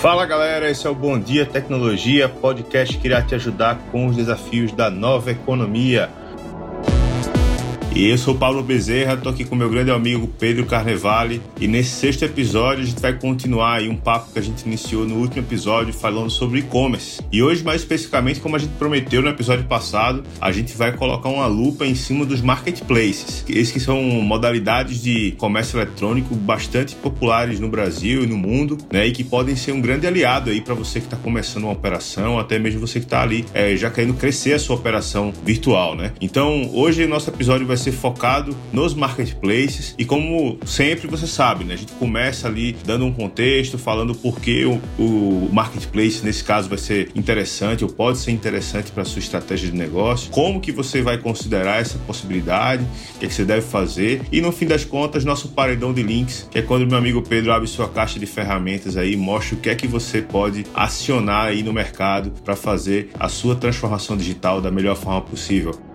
Fala galera, esse é o Bom Dia Tecnologia, podcast que irá te ajudar com os desafios da nova economia. E eu sou Paulo Bezerra, estou aqui com meu grande amigo Pedro Carnevale e nesse sexto episódio a gente vai continuar aí um papo que a gente iniciou no último episódio falando sobre e-commerce. E hoje, mais especificamente, como a gente prometeu no episódio passado, a gente vai colocar uma lupa em cima dos marketplaces. Esses que são modalidades de comércio eletrônico bastante populares no Brasil e no mundo, né? E que podem ser um grande aliado aí para você que está começando uma operação, até mesmo você que está ali é, já querendo crescer a sua operação virtual, né? Então, hoje nosso episódio vai ser focado nos marketplaces e como sempre você sabe, né, a gente começa ali dando um contexto, falando por que o, o marketplace nesse caso vai ser interessante ou pode ser interessante para sua estratégia de negócio, como que você vai considerar essa possibilidade, o que, é que você deve fazer e no fim das contas nosso paredão de links, que é quando meu amigo Pedro abre sua caixa de ferramentas aí, mostra o que é que você pode acionar aí no mercado para fazer a sua transformação digital da melhor forma possível.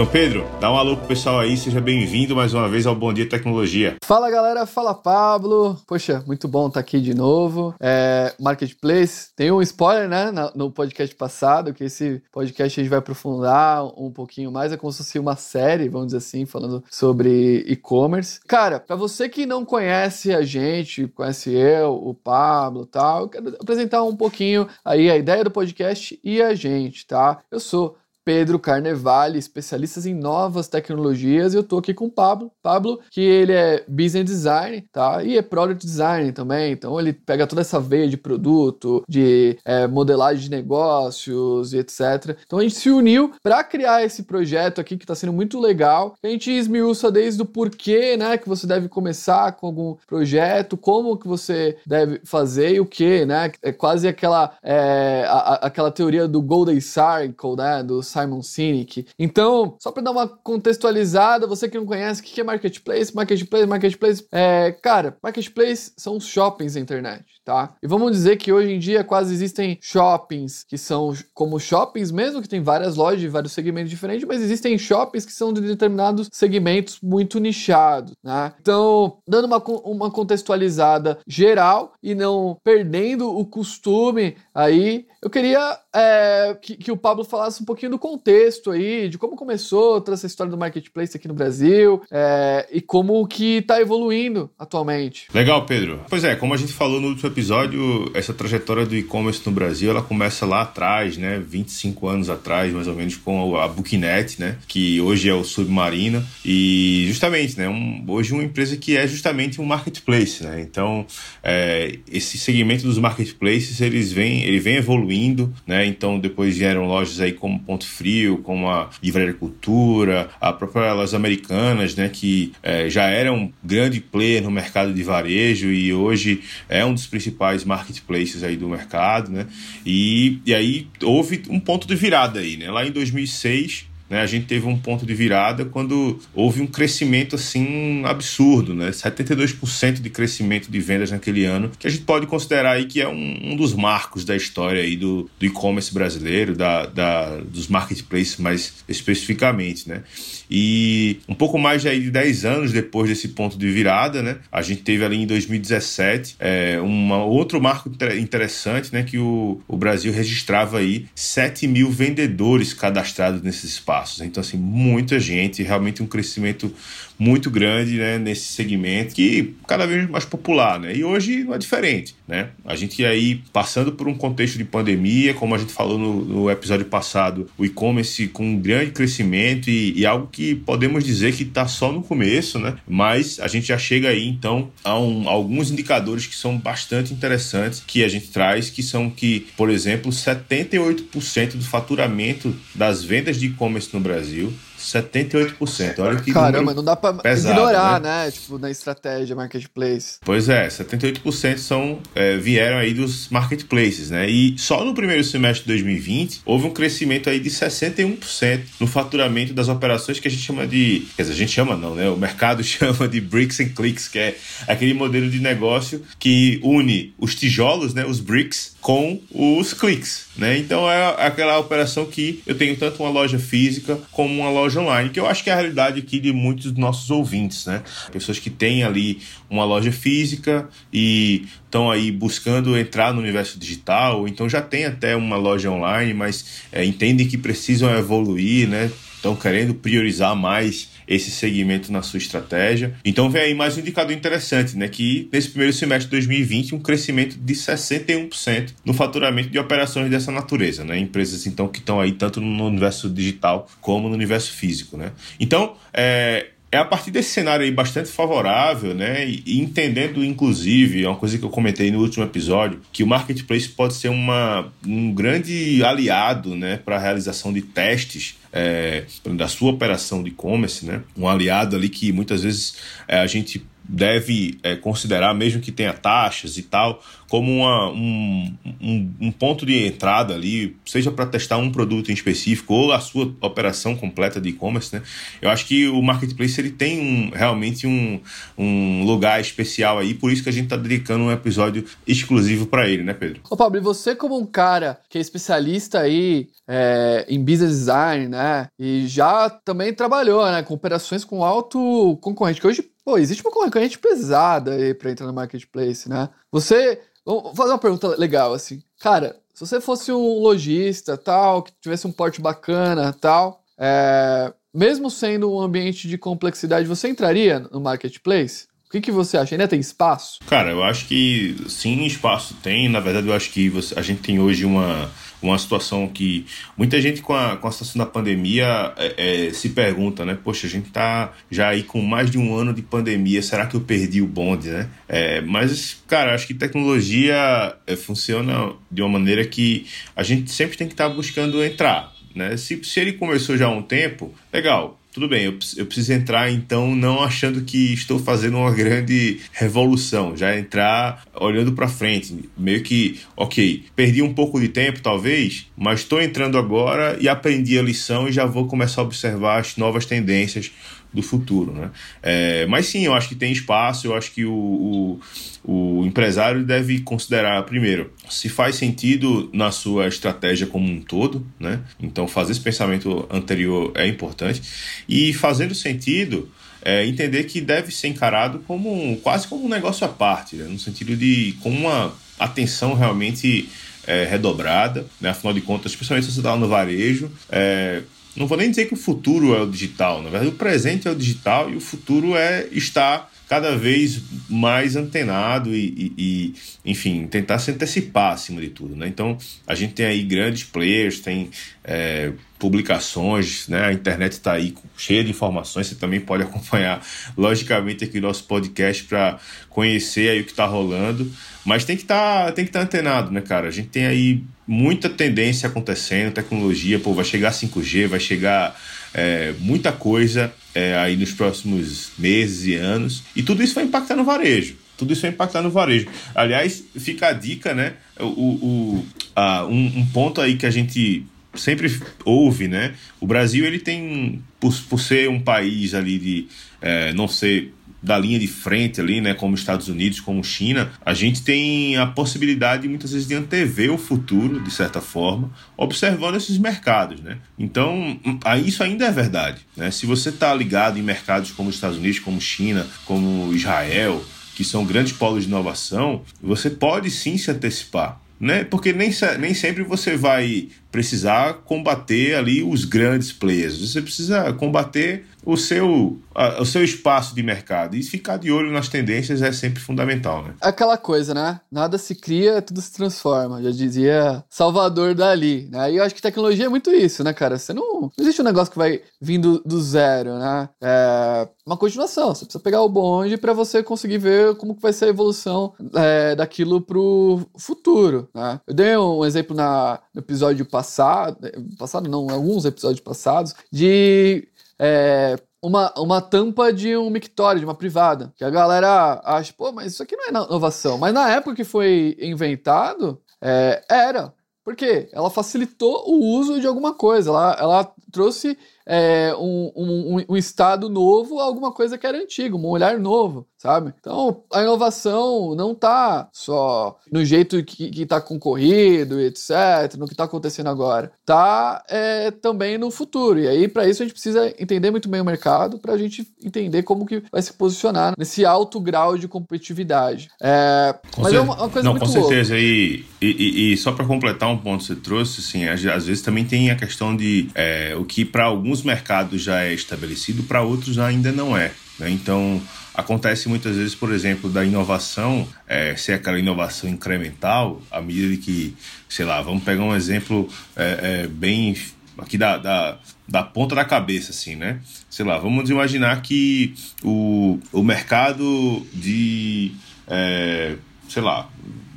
Então, Pedro, dá um alô pro pessoal aí, seja bem-vindo mais uma vez ao Bom Dia Tecnologia. Fala galera, fala Pablo. Poxa, muito bom estar tá aqui de novo. É, Marketplace, tem um spoiler, né, no podcast passado, que esse podcast a gente vai aprofundar um pouquinho mais, é como se fosse uma série, vamos dizer assim, falando sobre e-commerce. Cara, para você que não conhece a gente, conhece eu, o Pablo tal, eu quero apresentar um pouquinho aí a ideia do podcast e a gente, tá? Eu sou Pedro Carnevale, especialistas em novas tecnologias, e eu tô aqui com o Pablo. Pablo, que ele é business design, tá? E é product design também, então ele pega toda essa veia de produto, de é, modelagem de negócios e etc. Então a gente se uniu para criar esse projeto aqui que está sendo muito legal. A gente esmiuça desde o porquê, né, que você deve começar com algum projeto, como que você deve fazer e o que, né? É quase aquela é, a, a, aquela teoria do Golden Circle, né? Simon Sinek. Então, só para dar uma contextualizada, você que não conhece, o que é marketplace? Marketplace, marketplace, é, cara, marketplace são os shoppings da internet, tá? E vamos dizer que hoje em dia quase existem shoppings que são como shoppings mesmo, que tem várias lojas de vários segmentos diferentes, mas existem shoppings que são de determinados segmentos muito nichados, né? Então, dando uma, uma contextualizada geral e não perdendo o costume aí, eu queria é, que, que, o Pablo falasse um pouquinho do contexto aí, de como começou toda essa história do marketplace aqui no Brasil é, e como que está evoluindo atualmente. Legal, Pedro. Pois é, como a gente falou no último episódio, essa trajetória do e-commerce no Brasil, ela começa lá atrás, né, 25 anos atrás, mais ou menos, com a Booknet, né, que hoje é o Submarino e justamente, né, um, hoje uma empresa que é justamente um marketplace, né, então é, esse segmento dos marketplaces, eles vêm, ele vem evoluindo, né, né? Então depois vieram lojas aí como Ponto Frio, como a Livraria Cultura, a própria Las Americanas, né? Que é, já era um grande player no mercado de varejo e hoje é um dos principais marketplaces aí do mercado, né? E, e aí houve um ponto de virada aí, né? Lá em 2006 né, a gente teve um ponto de virada quando houve um crescimento assim absurdo, né? 72% de crescimento de vendas naquele ano, que a gente pode considerar aí que é um, um dos marcos da história aí do, do e-commerce brasileiro, da, da, dos marketplaces mais especificamente, né? E um pouco mais de, de 10 anos depois desse ponto de virada, né? A gente teve ali em 2017 é, uma, outro marco interessante, né? Que o, o Brasil registrava aí 7 mil vendedores cadastrados nesses espaços. Então, assim, muita gente, realmente um crescimento muito grande né, nesse segmento que cada vez mais popular, né? E hoje não é diferente, né? A gente aí passando por um contexto de pandemia, como a gente falou no, no episódio passado, o e-commerce com um grande crescimento e, e algo que podemos dizer que está só no começo, né? Mas a gente já chega aí então a, um, a alguns indicadores que são bastante interessantes que a gente traz, que são que, por exemplo, 78% do faturamento das vendas de e-commerce no Brasil 78%. Olha que Caramba, não dá pra pesado, ignorar, né? né? Tipo, na estratégia marketplace. Pois é, 78% são, é, vieram aí dos marketplaces, né? E só no primeiro semestre de 2020 houve um crescimento aí de 61% no faturamento das operações que a gente chama de. Quer dizer, a gente chama não, né? O mercado chama de bricks and clicks, que é aquele modelo de negócio que une os tijolos, né? Os bricks com os cliques, né? Então é aquela operação que eu tenho tanto uma loja física como uma loja online, que eu acho que é a realidade aqui de muitos dos nossos ouvintes, né? Pessoas que têm ali uma loja física e estão aí buscando entrar no universo digital, então já tem até uma loja online, mas é, entendem que precisam evoluir, né? Estão querendo priorizar mais esse segmento na sua estratégia. Então vem aí mais um indicador interessante, né? Que nesse primeiro semestre de 2020, um crescimento de 61% no faturamento de operações dessa natureza, né? Empresas então que estão aí tanto no universo digital como no universo físico, né? Então, é, é a partir desse cenário aí bastante favorável, né? E entendendo, inclusive, é uma coisa que eu comentei no último episódio, que o marketplace pode ser uma, um grande aliado, né, para a realização de testes é, da sua operação de e-commerce, né? Um aliado ali que muitas vezes é, a gente deve é, considerar, mesmo que tenha taxas e tal, como uma, um, um, um ponto de entrada ali, seja para testar um produto em específico ou a sua operação completa de e-commerce, né? Eu acho que o marketplace ele tem um, realmente um, um lugar especial aí, por isso que a gente está dedicando um episódio exclusivo para ele, né, Pedro? Ô, Pablo, e você como um cara que é especialista aí é, em business design, né, e já também trabalhou, né, com operações com alto concorrente, que hoje Pô, existe uma concorrente pesada aí pra entrar no marketplace, né? Você. Vou fazer uma pergunta legal, assim. Cara, se você fosse um lojista, tal, que tivesse um porte bacana, tal, é, mesmo sendo um ambiente de complexidade, você entraria no marketplace? O que, que você acha? Ainda tem espaço? Cara, eu acho que sim, espaço tem. Na verdade, eu acho que você, a gente tem hoje uma uma situação que muita gente com a, com a situação da pandemia é, é, se pergunta, né? Poxa, a gente tá já aí com mais de um ano de pandemia, será que eu perdi o bonde, né? É, mas, cara, acho que tecnologia é, funciona de uma maneira que a gente sempre tem que estar tá buscando entrar, né? Se, se ele começou já há um tempo, legal, tudo bem, eu, eu preciso entrar então não achando que estou fazendo uma grande revolução, já entrar olhando para frente, meio que, ok, perdi um pouco de tempo talvez, mas estou entrando agora e aprendi a lição e já vou começar a observar as novas tendências do futuro, né? É, mas sim, eu acho que tem espaço, eu acho que o, o, o, empresário deve considerar, primeiro, se faz sentido na sua estratégia como um todo, né? Então, fazer esse pensamento anterior é importante. E fazendo sentido, é, entender que deve ser encarado como quase como um negócio à parte, né? no sentido de com uma atenção realmente é, redobrada, né? afinal de contas, especialmente se você está no varejo, é, não vou nem dizer que o futuro é o digital, na verdade o presente é o digital e o futuro é estar cada vez mais antenado e, e, e, enfim, tentar se antecipar acima de tudo, né? Então, a gente tem aí grandes players, tem é, publicações, né? A internet está aí cheia de informações, você também pode acompanhar, logicamente, aqui nosso podcast para conhecer aí o que está rolando, mas tem que tá, estar tá antenado, né, cara? A gente tem aí muita tendência acontecendo, tecnologia, pô, vai chegar 5G, vai chegar é, muita coisa é, aí nos próximos meses e anos. E tudo isso vai impactar no varejo. Tudo isso vai impactar no varejo. Aliás, fica a dica, né? O, o, a, um, um ponto aí que a gente sempre ouve, né? O Brasil ele tem, por, por ser um país ali de é, não ser da linha de frente ali, né, como Estados Unidos, como China, a gente tem a possibilidade muitas vezes de antever o futuro, de certa forma, observando esses mercados, né? Então, isso ainda é verdade, né? Se você está ligado em mercados como Estados Unidos, como China, como Israel, que são grandes polos de inovação, você pode sim se antecipar. Né? Porque nem, nem sempre você vai precisar combater ali os grandes players. Você precisa combater o seu, a, o seu espaço de mercado. E ficar de olho nas tendências é sempre fundamental, né? Aquela coisa, né? Nada se cria, tudo se transforma. Já dizia Salvador Dali. Né? E eu acho que tecnologia é muito isso, né, cara? Você não. Não existe um negócio que vai vindo do zero, né? É uma continuação. Você precisa pegar o bonde para você conseguir ver como que vai ser a evolução é, daquilo pro futuro, né? Eu dei um exemplo na, no episódio passado, passado não, alguns episódios passados, de é, uma, uma tampa de um mictório, de uma privada. Que a galera acha, pô, mas isso aqui não é inovação. Mas na época que foi inventado, é, era. Por quê? Ela facilitou o uso de alguma coisa. Ela, ela trouxe é, um, um, um, estado novo alguma coisa que era antiga, um olhar novo, sabe? Então, a inovação não tá só no jeito que, que tá concorrido, etc., no que tá acontecendo agora. Tá é, também no futuro. E aí, para isso, a gente precisa entender muito bem o mercado para a gente entender como que vai se posicionar nesse alto grau de competitividade. É, mas é uma, uma, coisa Não, muito com certeza. E, e, e, só para completar um ponto que você trouxe, assim, às, às vezes também tem a questão de é, o que para alguns mercados já é estabelecido, para outros ainda não é. Né? Então, acontece muitas vezes, por exemplo, da inovação é, ser aquela inovação incremental, à medida que, sei lá, vamos pegar um exemplo é, é, bem aqui da, da, da, ponta da cabeça, assim, né? Sei lá, vamos imaginar que o, o mercado de, é, sei lá,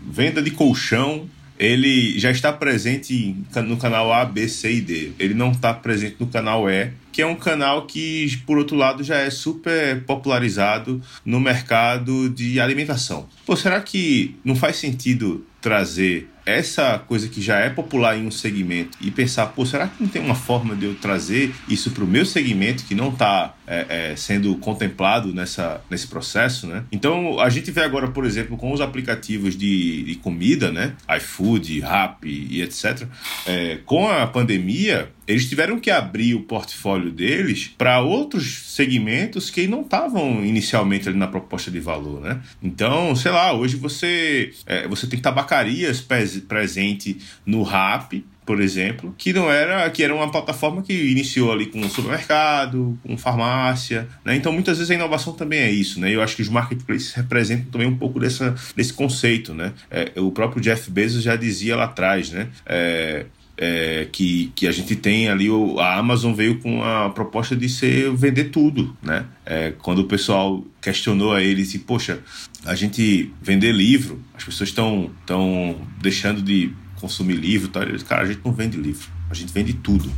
venda de colchão ele já está presente no canal A, B, C e D. Ele não está presente no canal E, que é um canal que, por outro lado, já é super popularizado no mercado de alimentação. Pô, será que não faz sentido trazer essa coisa que já é popular em um segmento e pensar, pô, será que não tem uma forma de eu trazer isso para o meu segmento que não está é, é, sendo contemplado nessa, nesse processo, né? Então, a gente vê agora, por exemplo, com os aplicativos de, de comida, né? iFood, Rappi e etc. É, com a pandemia, eles tiveram que abrir o portfólio deles para outros segmentos que não estavam inicialmente ali na proposta de valor, né? Então, sei lá, hoje você, é, você tem tabacarias presente no RAP, por exemplo, que não era, que era uma plataforma que iniciou ali com supermercado, com farmácia, né? Então muitas vezes a inovação também é isso, né? Eu acho que os marketplaces representam também um pouco dessa, desse conceito, né? É, o próprio Jeff Bezos já dizia lá atrás, né? É, é, que, que a gente tem ali, a Amazon veio com a proposta de ser vender tudo, né? É, quando o pessoal questionou a ele se, poxa, a gente vender livro, as pessoas estão deixando de consumir livro, tá? Ele, cara, a gente não vende livro, a gente vende tudo.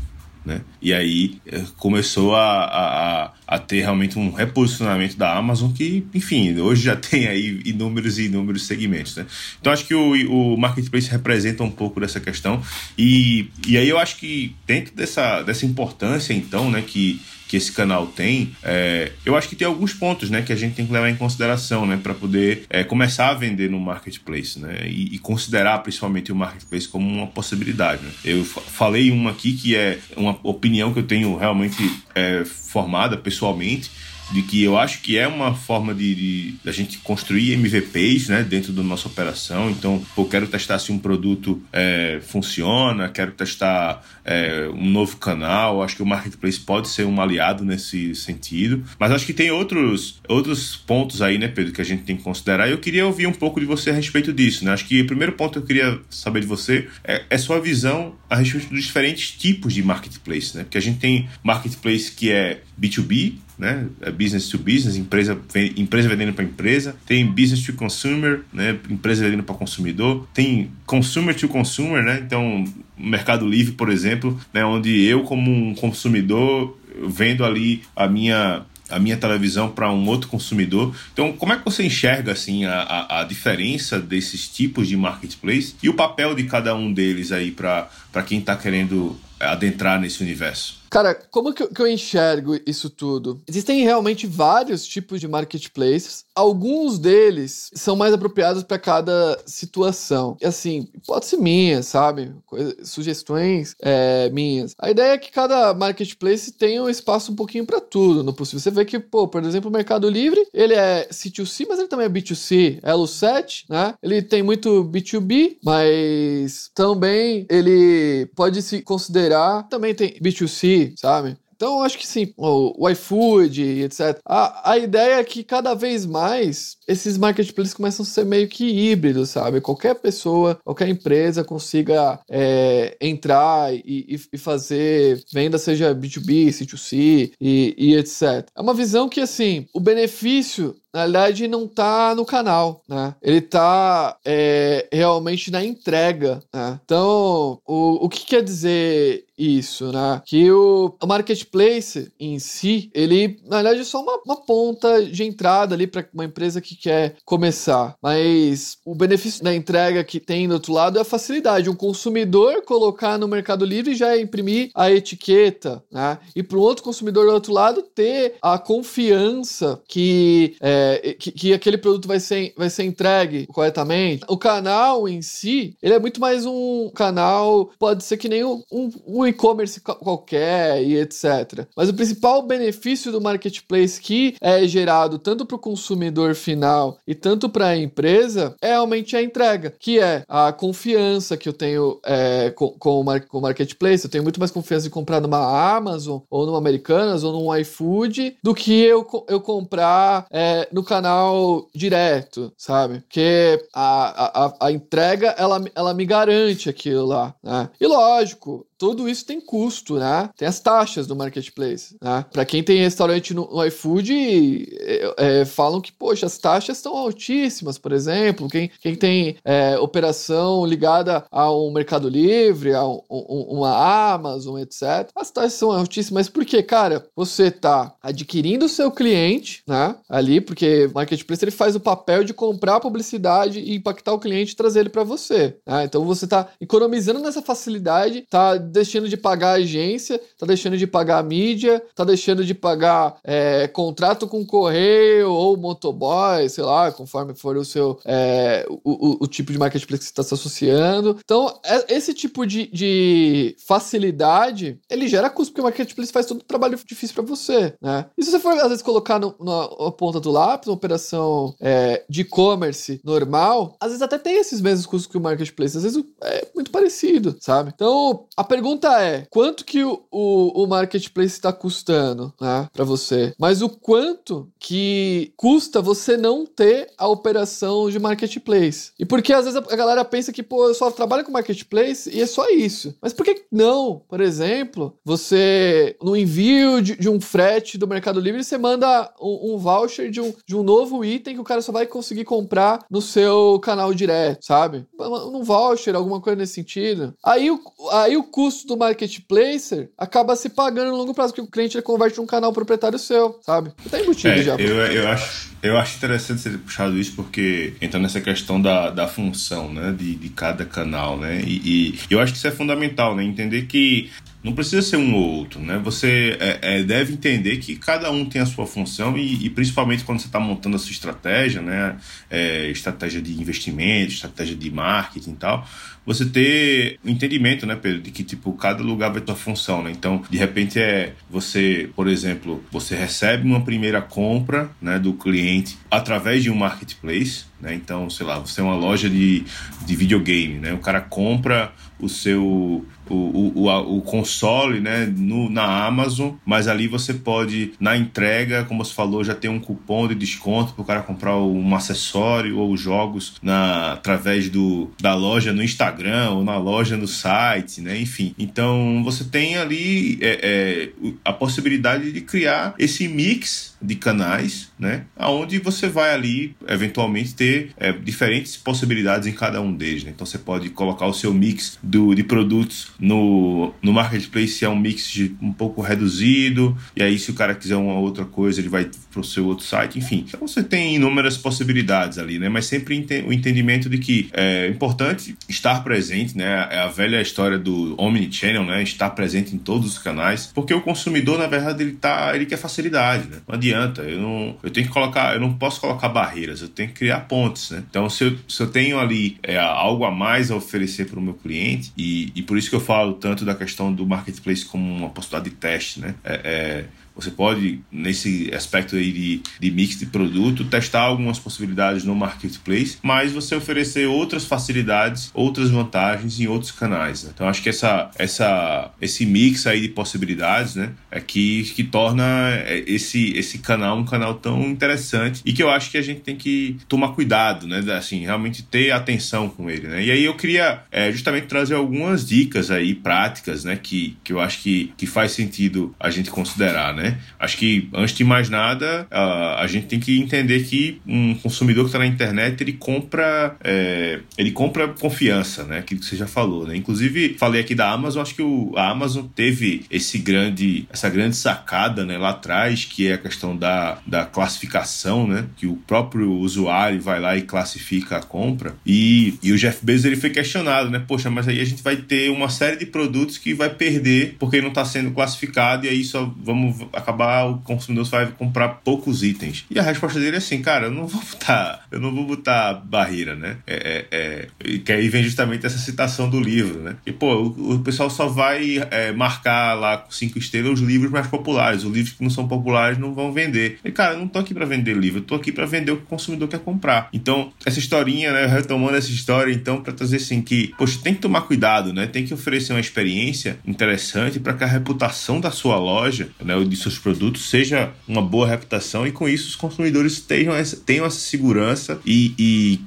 Né? E aí eh, começou a, a, a, ter realmente um reposicionamento da Amazon que, enfim, hoje já tem aí inúmeros e inúmeros segmentos. Né? Então acho que o, o Marketplace representa um pouco dessa questão e, e aí eu acho que dentro dessa, dessa importância então, né, que que esse canal tem, é, eu acho que tem alguns pontos né, que a gente tem que levar em consideração né, para poder é, começar a vender no marketplace né, e, e, considerar principalmente o marketplace como uma possibilidade. Né. Eu falei uma aqui que é uma opinião que eu tenho realmente é, formada pessoalmente de que eu acho que é uma forma de, de, a gente construir MVPs né, dentro da nossa operação. Então, eu quero testar se um produto é, funciona, quero testar é, um novo canal. Acho que o marketplace pode ser um aliado nesse sentido. Mas acho que tem outros, outros pontos aí, né, Pedro, que a gente tem que considerar. Eu queria ouvir um pouco de você a respeito disso. Né? Acho que o primeiro ponto que eu queria saber de você é, é sua visão a respeito dos diferentes tipos de marketplace. Né? Porque a gente tem marketplace que é B2B, né? É business to business, empresa, empresa vendendo para empresa, tem business to consumer, né? Empresa vendendo para consumidor, tem consumer to consumer, né? Então, Mercado Livre, por exemplo, né? onde eu como um consumidor vendo ali a minha a minha televisão para um outro consumidor. Então, como é que você enxerga assim a, a, a, diferença desses tipos de marketplace e o papel de cada um deles aí para quem está querendo adentrar nesse universo? Cara, como que eu, que eu, enxergo isso tudo? Existem realmente vários tipos de marketplaces. Alguns deles são mais apropriados para cada situação. E assim, hipótese minha, sabe? Coisa, sugestões é, minhas. A ideia é que cada marketplace tenha um espaço um pouquinho para tudo no possível. Você vê que, pô, por exemplo, o Mercado Livre, ele é C2C, mas ele também é B2C. É Elo 7, né? Ele tem muito B2B, mas também ele pode se considerar. Também tem B2C sabe? Então, eu acho que sim, o, iFood, etc. A, a ideia é que cada vez mais esses marketplaces começam a ser meio que híbridos, sabe? Qualquer pessoa, qualquer empresa consiga é, entrar e, e, fazer venda, seja B2B, C2C e, e etc. É uma visão que, assim, o benefício na verdade, não tá no canal, né? Ele tá é, realmente na entrega, né? Então, o, o que quer dizer isso, né? Que o, marketplace em si, ele, na verdade, é só uma, uma ponta de entrada ali para uma empresa que quer começar. Mas o benefício da entrega que tem do outro lado é a facilidade. Um consumidor colocar no Mercado Livre e já imprimir a etiqueta, né? E para o outro consumidor do outro lado ter a confiança que, é, que, que, aquele produto vai ser, vai ser entregue corretamente. O canal em si, ele é muito mais um canal, pode ser que nem um, um, um um e-commerce qualquer e etc. Mas o principal benefício do marketplace que é gerado tanto para o consumidor final e tanto para a empresa é realmente a entrega, que é a confiança que eu tenho é, com, com, o com o marketplace. Eu tenho muito mais confiança em comprar numa Amazon ou numa Americanas ou num iFood do que eu, eu comprar é, no canal direto, sabe? Porque a, a, a entrega ela, ela me garante aquilo lá. Né? E lógico, tudo isso tem custo, né? Tem as taxas do marketplace, né? Para quem tem restaurante no, iFood, é, é, falam que, poxa, as taxas estão altíssimas, por exemplo. Quem, quem tem é, operação ligada a um Mercado Livre, a um, um, uma Amazon, etc. As taxas são altíssimas, por quê, cara? Você tá adquirindo o seu cliente, né? Ali, porque o marketplace ele faz o papel de comprar publicidade e impactar o cliente e trazer ele para você. Né? Então você tá economizando nessa facilidade, tá deixando de pagar a agência, tá deixando de pagar a mídia, tá deixando de pagar é, contrato com correio ou motoboy, sei lá, conforme for o seu é, o, o, o, tipo de marketplace que você está se associando. Então, é, esse tipo de, de, facilidade, ele gera custo, porque o marketplace faz todo o trabalho difícil para você, né? E se você for, às vezes, colocar no, na, na ponta do lápis, uma operação é, de e-commerce normal, às vezes até tem esses mesmos custos que o marketplace, às vezes é muito parecido, sabe? Então, a pergunta é: quanto que o, o, o marketplace está custando, né, para você? Mas o quanto que custa você não ter a operação de marketplace? E porque às vezes a galera pensa que, pô, eu só trabalho com marketplace e é só isso. Mas por que não? Por exemplo, você, no envio de, de um frete do Mercado Livre, você manda um, um voucher de um, de um novo item que o cara só vai conseguir comprar no seu canal direto, sabe? Um voucher, alguma coisa nesse sentido. Aí o, aí o custo custo do marketplacer acaba se pagando no longo prazo, porque o cliente converte um canal proprietário seu, sabe? Tá embutido é, já. Eu, eu, acho, eu acho interessante você ter puxado isso, porque entra nessa questão da, da função, né? De, de cada canal, né? E, e eu acho que isso é fundamental, né? Entender que não precisa ser um ou outro, né? Você é, é, deve entender que cada um tem a sua função e, e principalmente quando você está montando a sua estratégia, né? É, estratégia de investimento, estratégia de marketing e tal, você ter um entendimento, né, Pedro, de que tipo cada lugar vai ter sua função, né? Então, de repente é você, por exemplo, você recebe uma primeira compra, né, do cliente através de um marketplace, né? Então, sei lá, você é uma loja de, de videogame, né? O cara compra o seu o, o, o, console né, no, na Amazon, mas ali você pode, na entrega, como você falou, já tem um cupom de desconto para o cara comprar um acessório ou jogos na, através do, da loja no Instagram ou na loja no site, né? Enfim. Então você tem ali é, é, a possibilidade de criar esse mix de canais, né? Aonde você vai ali eventualmente ter é, diferentes possibilidades em cada um deles. Né? Então você pode colocar o seu mix do, de produtos no, no marketplace é um mix de, um pouco reduzido, e aí se o cara quiser uma outra coisa, ele vai para o seu outro site, enfim. Então você tem inúmeras possibilidades ali, né? Mas sempre o entendimento de que é importante estar presente, né? É a velha história do omnichannel, né? Estar presente em todos os canais, porque o consumidor, na verdade, ele tá, ele quer facilidade, né? Não adianta, eu não, eu tenho que colocar, eu não posso colocar barreiras, eu tenho que criar pontes, né? Então se eu, se eu tenho ali é, algo a mais a oferecer para o meu cliente e, e por isso que eu falo tanto da questão do marketplace como uma possibilidade de teste, né? É, é, você pode, nesse aspecto aí de, de mix de produto, testar algumas possibilidades no marketplace, mas você oferecer outras facilidades, outras vantagens em outros canais. Né? Então, acho que essa, essa, esse mix aí de possibilidades né, é que, que torna é, esse, esse canal um canal tão interessante e que eu acho que a gente tem que tomar cuidado, né? Assim, realmente ter atenção com ele. Né? E aí eu queria é, justamente trazer algumas dicas aí práticas né, que, que eu acho que, que faz sentido a gente considerar. Né? Né? Acho que, antes de mais nada, a, a gente tem que entender que um consumidor que está na internet, ele compra é, ele compra confiança, né? Aquilo que você já falou, né? Inclusive, falei aqui da Amazon, acho que o, a Amazon teve esse grande, essa grande sacada, né? Lá atrás, que é a questão da, da classificação, né? Que o próprio usuário vai lá e classifica a compra. E, e o Jeff Bezos, ele foi questionado, né? Poxa, mas aí a gente vai ter uma série de produtos que vai perder porque não está sendo classificado e aí só vamos acabar, o consumidor só vai comprar poucos itens. E a resposta dele é assim, cara, eu não vou botar, eu não vou botar barreira, né? É, é, é, que aí vem justamente essa citação do livro, né? E, pô, o, o pessoal só vai é, marcar lá com cinco estrelas os livros mais populares. Os livros que não são populares não vão vender. E, cara, eu não tô aqui para vender livro, eu tô aqui para vender o que o consumidor quer comprar. Então, essa historinha, né? Retomando essa história, então, para trazer assim que, poxa, tem que tomar cuidado, né? Tem que oferecer uma experiência interessante para que a reputação da sua loja, né, ou de seus produtos, seja uma boa reputação e com isso os consumidores tenham essa, tenham essa segurança e,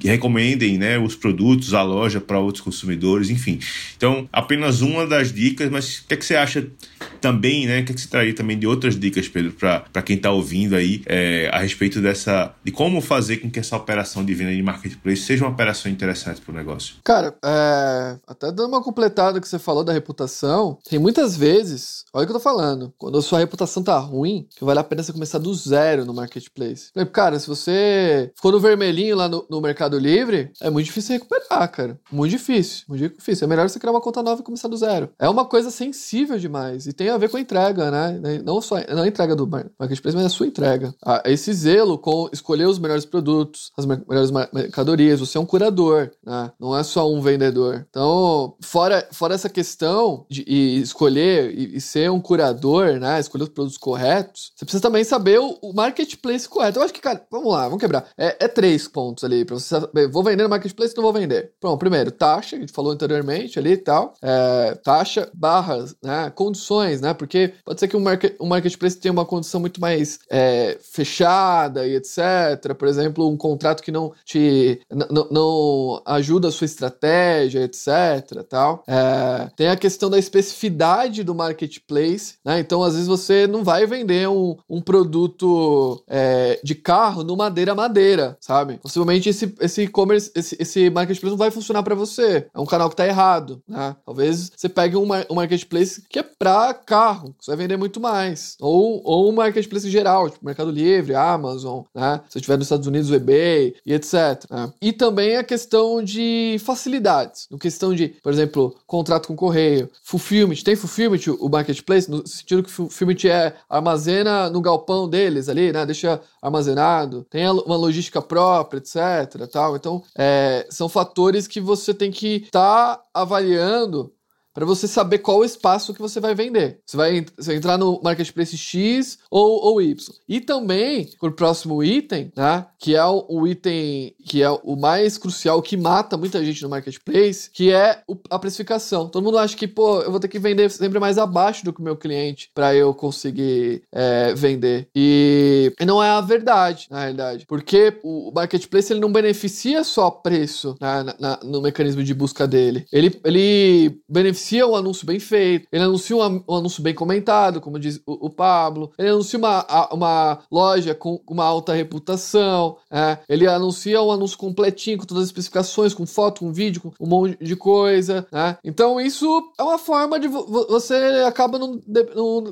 e recomendem né, os produtos, a loja para outros consumidores, enfim. Então, apenas uma das dicas, mas o que, é que você acha também, né? O que, você traria também de outras dicas, Pedro, para quem está ouvindo aí é, a respeito dessa. de como fazer com que essa operação de venda de marketplace seja uma operação interessante para o negócio? Cara, é, até dando uma completada que você falou da reputação, tem muitas vezes, olha o que eu tô falando, quando a sua reputação tá ruim, que vale a pena você começar do zero no marketplace. Cara, se você ficou no vermelhinho lá no, no Mercado Livre, é muito difícil recuperar, cara. Muito difícil, muito difícil. É melhor você criar uma conta nova e começar do zero. É uma coisa sensível demais e tem a ver com a entrega, né? Não só não a entrega do marketplace, mas a sua entrega. Ah, esse zelo com escolher os melhores produtos, as melhores mercadorias. Você é um curador, né? Não é só um vendedor. Então, fora, fora essa questão de escolher e, ser um curador, né? Escolher os produtos corretos, você precisa também saber o, marketplace correto. Eu acho que, cara, vamos lá, vamos quebrar. É, é três pontos ali pra você saber. Vou vender no marketplace não vou vender? Bom, primeiro, taxa, a gente falou anteriormente ali e tal. É, taxa, barras, né? Condições, né? Porque pode ser que um, market, um marketplace tenha uma condição muito mais é, fechada e etc. Por exemplo, um contrato que não te não ajuda a sua estratégia, etc. Tal. É, tem a questão da especificidade do marketplace, né? Então, às vezes, você não vai vender um, um produto é, de carro no madeira madeira, sabe? Possivelmente esse esse e-commerce, esse, esse marketplace não vai funcionar para você. É um canal que tá errado, né? Talvez você pegue um, um marketplace que é pra carro, você vai vender muito mais. Ou, ou um marketplace geral, tipo Mercado Livre, Amazon, né? Se estiver nos Estados Unidos, o eBay e etc. Né? E também a questão de facilidades. No questão de, por exemplo, contrato com correio, fulfillment. Tem fulfillment o marketplace, no sentido que fulfillment é armazena no galpão deles ali, né? Deixa armazenado. Tem uma logística própria, etc. Tal. Então, é, são fatores que você tem que estar tá avaliando para você saber qual espaço que você vai vender. Você vai, você vai entrar no marketplace X ou, ou Y. E também, por próximo item, né, que é o, o, item que é o mais crucial, que mata muita gente no marketplace, que é o, a precificação. Todo mundo acha que, pô, eu vou ter que vender sempre mais abaixo do que o meu cliente para eu conseguir é, vender. E, e, não é a verdade, na realidade. Porque o marketplace ele não beneficia só preço né, na, na, no mecanismo de busca dele. Ele, ele beneficia anuncia um anúncio bem feito, ele anuncia um, um anúncio bem comentado, como diz o, o, Pablo, ele anuncia uma, uma loja com uma alta reputação, é, ele anuncia um anúncio completinho, com todas as especificações, com foto, com vídeo, com um monte de coisa, né? Então isso é uma forma de você acaba não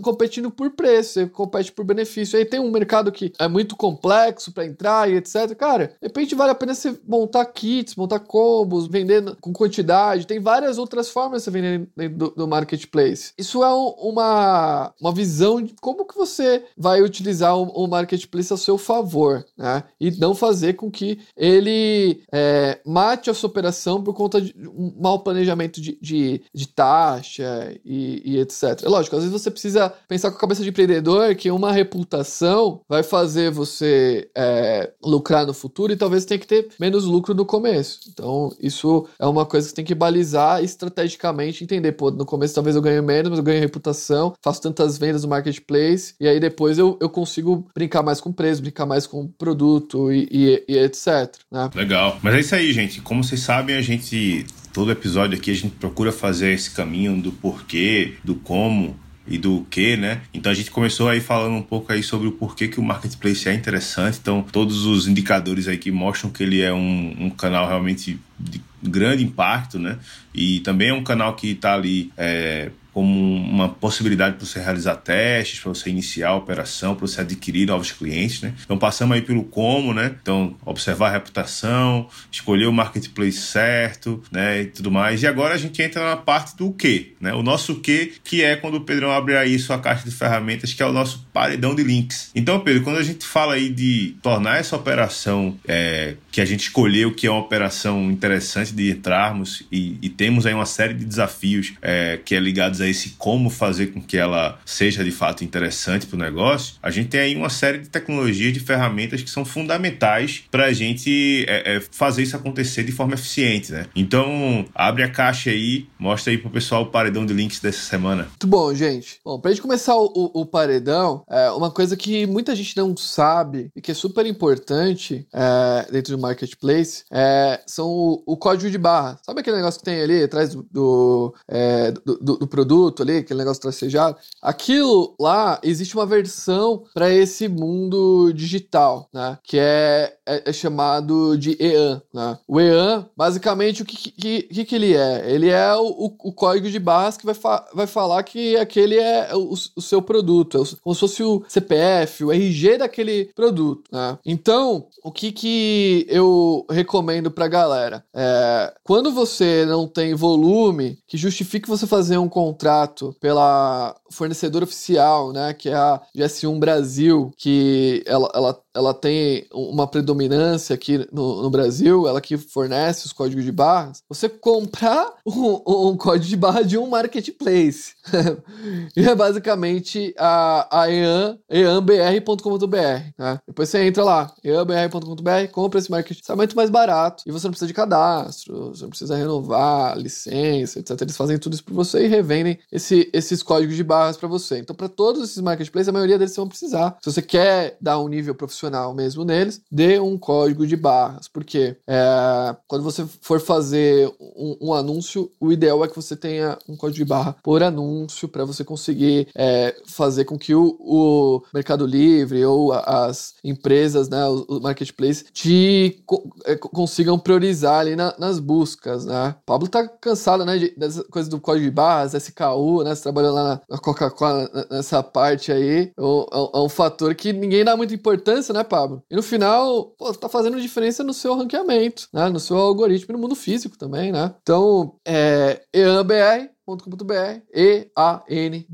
competindo por preço, você compete por benefício. Aí tem um mercado que é muito complexo para entrar e etc. Cara, de repente vale a pena você montar kits, montar combos, vender com quantidade. Tem várias outras formas de você vender do, do marketplace. Isso é um, uma, uma visão de como que você vai utilizar o, o, marketplace a seu favor, né? E não fazer com que ele é, mate a sua operação por conta de um mau planejamento de, de, de taxa e, e, etc. Lógico, às vezes você precisa pensar com a cabeça de empreendedor que uma reputação vai fazer você é, lucrar no futuro e talvez tenha que ter menos lucro no começo. Então, isso é uma coisa que tem que balizar estrategicamente entender, pô, no começo talvez eu ganhe menos, mas eu ganho reputação, faço tantas vendas no marketplace, e aí depois eu, eu consigo brincar mais com preço, brincar mais com produto e, e, e etc. Né? Legal. Mas é isso aí, gente. Como vocês sabem, a gente todo episódio aqui a gente procura fazer esse caminho do porquê, do como e do que, né? Então a gente começou aí falando um pouco aí sobre o porquê que o marketplace é interessante. Então todos os indicadores aí que mostram que ele é um, um canal realmente de grande impacto, né? E também é um canal que está ali é, como uma possibilidade para você realizar testes, para você iniciar a operação, para você adquirir novos clientes, né? Então passamos aí pelo como, né? Então observar a reputação, escolher o marketplace certo, né? E tudo mais. E agora a gente entra na parte do que, né? O nosso que, que é quando o Pedrão abre aí sua caixa de ferramentas, que é o nosso paredão de links. Então, Pedro, quando a gente fala aí de tornar essa operação é, que a gente escolheu que é uma operação interessante de entrarmos e, e temos aí uma série de desafios é, que é ligados a esse como fazer com que ela seja de fato interessante para o negócio, a gente tem aí uma série de tecnologias, de ferramentas que são fundamentais para a gente é, é, fazer isso acontecer de forma eficiente, né? Então, abre a caixa aí, mostra aí para o pessoal o paredão de links dessa semana. Muito bom, gente. Bom, para a gente começar o, o, o, paredão, é uma coisa que muita gente não sabe e que é super importante é, dentro do marketplace é, são o, o, código de barra. Sabe aquele negócio que tem ali atrás do, do, é, do, do produto? Produto ali, aquele negócio tracejado, aquilo lá existe uma versão para esse mundo digital, né? Que é, é, é, chamado de EAN, né? O EAN, basicamente, o que, que, que, ele é? Ele é o, o código de barras que vai, fa vai falar que aquele é o, o seu produto, é como se fosse o CPF, o RG daquele produto, né? Então, o que, que eu recomendo pra galera? É, quando você não tem volume que justifique você fazer um contrato contrato pela fornecedora oficial, né, que é a GS1 Brasil, que ela, ela, ela tem uma predominância aqui no, no Brasil, ela que fornece os códigos de barras, você comprar um, um código de barra de um marketplace. e é basicamente a, a EAN, eanbr.com.br. Né? Depois você entra lá, eanbr.com.br, compra esse marketplace, é muito mais barato e você não precisa de cadastro, você não precisa renovar licença, etc. Eles fazem tudo isso por você e revendem esse, esses códigos de barras para você. Então, para todos esses marketplaces, a maioria deles vão precisar. Se você quer dar um nível profissional mesmo neles, dê um código de barras. Porque é, quando você for fazer um, um, anúncio, o ideal é que você tenha um código de barra por anúncio para você conseguir é, fazer com que o, o, Mercado Livre ou as empresas, né, o, marketplace, te é, consigam priorizar ali na, nas buscas, né? O Pablo tá cansado, né, de, dessa coisa do código de barras, SKU, né? Você trabalhou lá na, Coca-Cola nessa parte aí. É um, é um, fator que ninguém dá muita importância, né, Pablo? E no final, pô, tá fazendo diferença no seu ranqueamento, né? No seu algoritmo e no mundo físico também, né? Então, é eanbr.com.br, e-a-n-b-r.com.br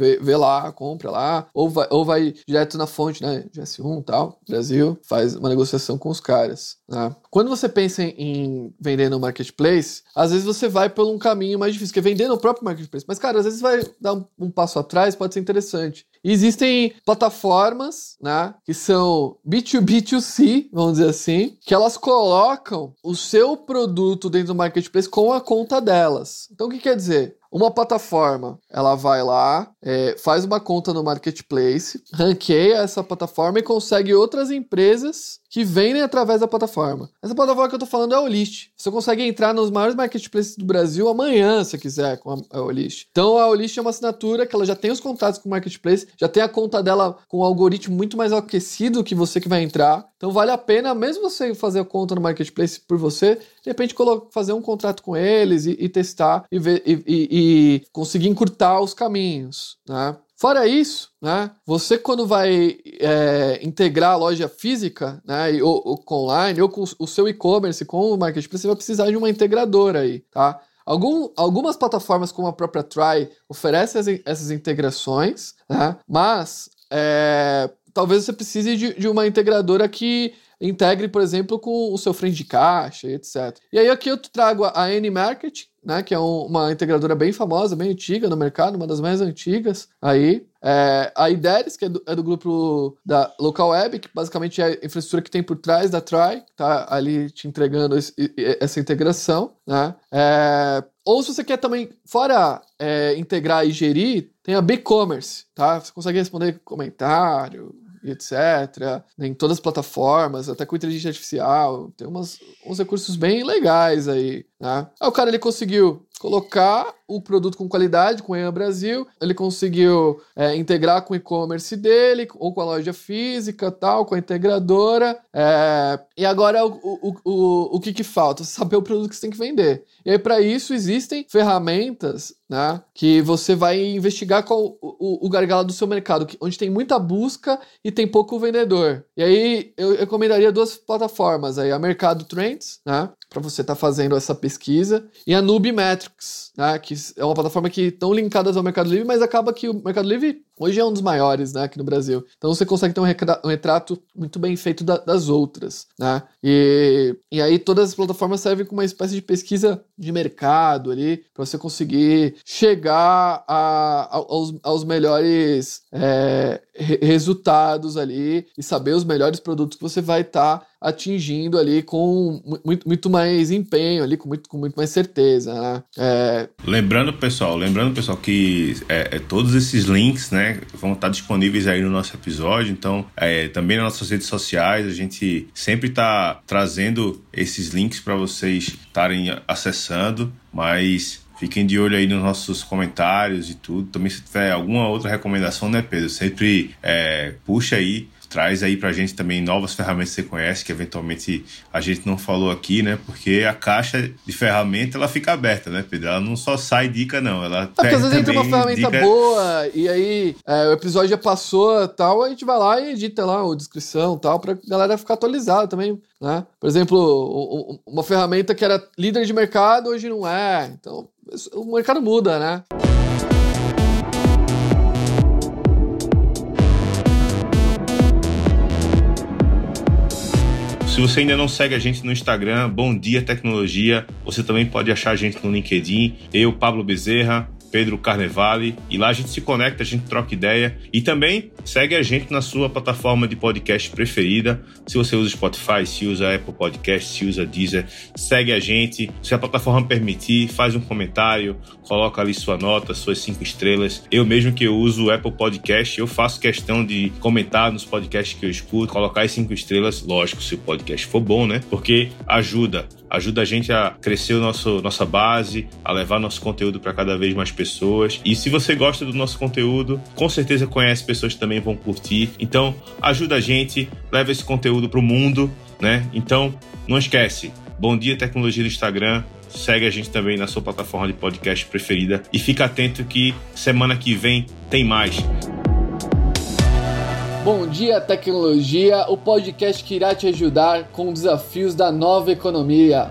vê, vê lá, compra lá, ou vai, ou vai direto na fonte, né? GS1 e tal, Brasil, faz uma negociação com os caras. Né? Quando você pensa em vender no marketplace, às vezes você vai por um caminho mais difícil, que é vender no próprio marketplace. Mas, cara, às vezes vai dar um, um passo atrás, pode ser interessante. Existem plataformas, né, que são B2B2C, vamos dizer assim, que elas colocam o seu produto dentro do marketplace com a conta delas. Então, o que quer dizer? Uma plataforma, ela vai lá, é, faz uma conta no marketplace, ranqueia essa plataforma e consegue outras empresas que vendem através da plataforma. Essa plataforma que eu tô falando é a Olist. Você consegue entrar nos maiores marketplaces do Brasil amanhã, se quiser, com a Olist. Então a Olist é uma assinatura que ela já tem os contatos com o marketplace, já tem a conta dela com um algoritmo muito mais aquecido que você que vai entrar. Então vale a pena, mesmo você fazer a conta no marketplace por você, de repente fazer um contrato com eles e, e testar e, ver, e, e, conseguir encurtar os caminhos, né? Fora isso, né, você quando vai é, integrar a loja física, né, ou, ou com online, ou com o seu e-commerce com o marketplace, você vai precisar de uma integradora aí, tá? Algum, algumas plataformas como a própria Try oferecem essas integrações, né, mas é, talvez você precise de, de uma integradora que integre, por exemplo, com o seu frente de caixa, etc. E aí aqui eu trago a N-Market, né, que é um, uma integradora bem famosa, bem antiga no mercado, uma das mais antigas aí. É, a IDERES, que é do, é do, grupo da Local Web, que basicamente é a infraestrutura que tem por trás da Try, tá ali te entregando esse, essa integração, né? É, ou se você quer também, fora é, integrar e gerir, tem a BigCommerce, tá? Você consegue responder comentário, e etc. Em todas as plataformas, até com inteligência artificial. Tem umas, uns recursos bem legais aí. Né? Aí o cara ele conseguiu colocar o produto com qualidade, com o EA Brasil, ele conseguiu é, integrar com o e-commerce dele, ou com a loja física, tal, com a integradora, é, e agora o, o, o, o que que falta? Saber o produto que você tem que vender. E aí para isso existem ferramentas né, que você vai investigar qual o, o, gargalo do seu mercado, onde tem muita busca e tem pouco vendedor. E aí eu recomendaria duas plataformas aí, a Mercado Trends, né, para você estar tá fazendo essa pesquisa, e a Né, que é uma plataforma que estão linkadas ao Mercado Livre, mas acaba que o Mercado Livre hoje é um dos maiores, né, aqui no Brasil. Então você consegue ter um, retrato muito bem feito da, das outras, né? E, e aí todas as plataformas servem como uma espécie de pesquisa de mercado ali, para você conseguir chegar a, a, aos, aos melhores é, resultados ali e saber os melhores produtos que você vai estar tá atingindo ali com muito, muito mais empenho ali, com muito, com muito mais certeza, né? É... Lembrando, pessoal, lembrando, pessoal, que é, é, todos esses links, né, vão estar disponíveis aí no nosso episódio, então é, também nas nossas redes sociais, a gente sempre está trazendo esses links para vocês estarem acessando, mas Fiquem de olho aí nos nossos comentários e tudo. Também se tiver alguma outra recomendação, né, Pedro? Sempre é, puxa aí traz aí pra gente também novas ferramentas que você conhece, que eventualmente a gente não falou aqui, né? Porque a caixa de ferramenta ela fica aberta, né, Pedro? Ela não só sai dica, não. Ela é porque às vezes entra uma ferramenta dica... boa e aí é, o episódio já passou tal, a gente vai lá e edita lá a descrição tal, pra galera ficar atualizada também. Né? Por exemplo, uma ferramenta que era líder de mercado hoje não é. Então, o mercado muda, né? Se você ainda não segue a gente no Instagram, Bom Dia Tecnologia, você também pode achar a gente no LinkedIn. Eu, Pablo Bezerra, Pedro Carnevale, e lá a gente se conecta, a gente troca ideia e também segue a gente na sua plataforma de podcast preferida. Se você usa Spotify, se usa Apple Podcast, se usa Deezer, segue a gente. Se a plataforma permitir, faz um comentário, coloca ali sua nota, suas cinco estrelas. Eu mesmo que eu uso o Apple Podcast, eu faço questão de comentar nos podcasts que eu escuto, colocar as cinco estrelas, lógico, se o podcast for bom, né? Porque ajuda ajuda a gente a crescer o nosso, nossa base, a levar nosso conteúdo para cada vez mais pessoas. E se você gosta do nosso conteúdo, com certeza conhece pessoas que também vão curtir. Então, ajuda a gente, leva esse conteúdo para o mundo, né? Então, não esquece. Bom dia tecnologia do Instagram. Segue a gente também na sua plataforma de podcast preferida e fica atento que semana que vem tem mais. Bom dia, tecnologia, o podcast que irá te ajudar com desafios da nova economia.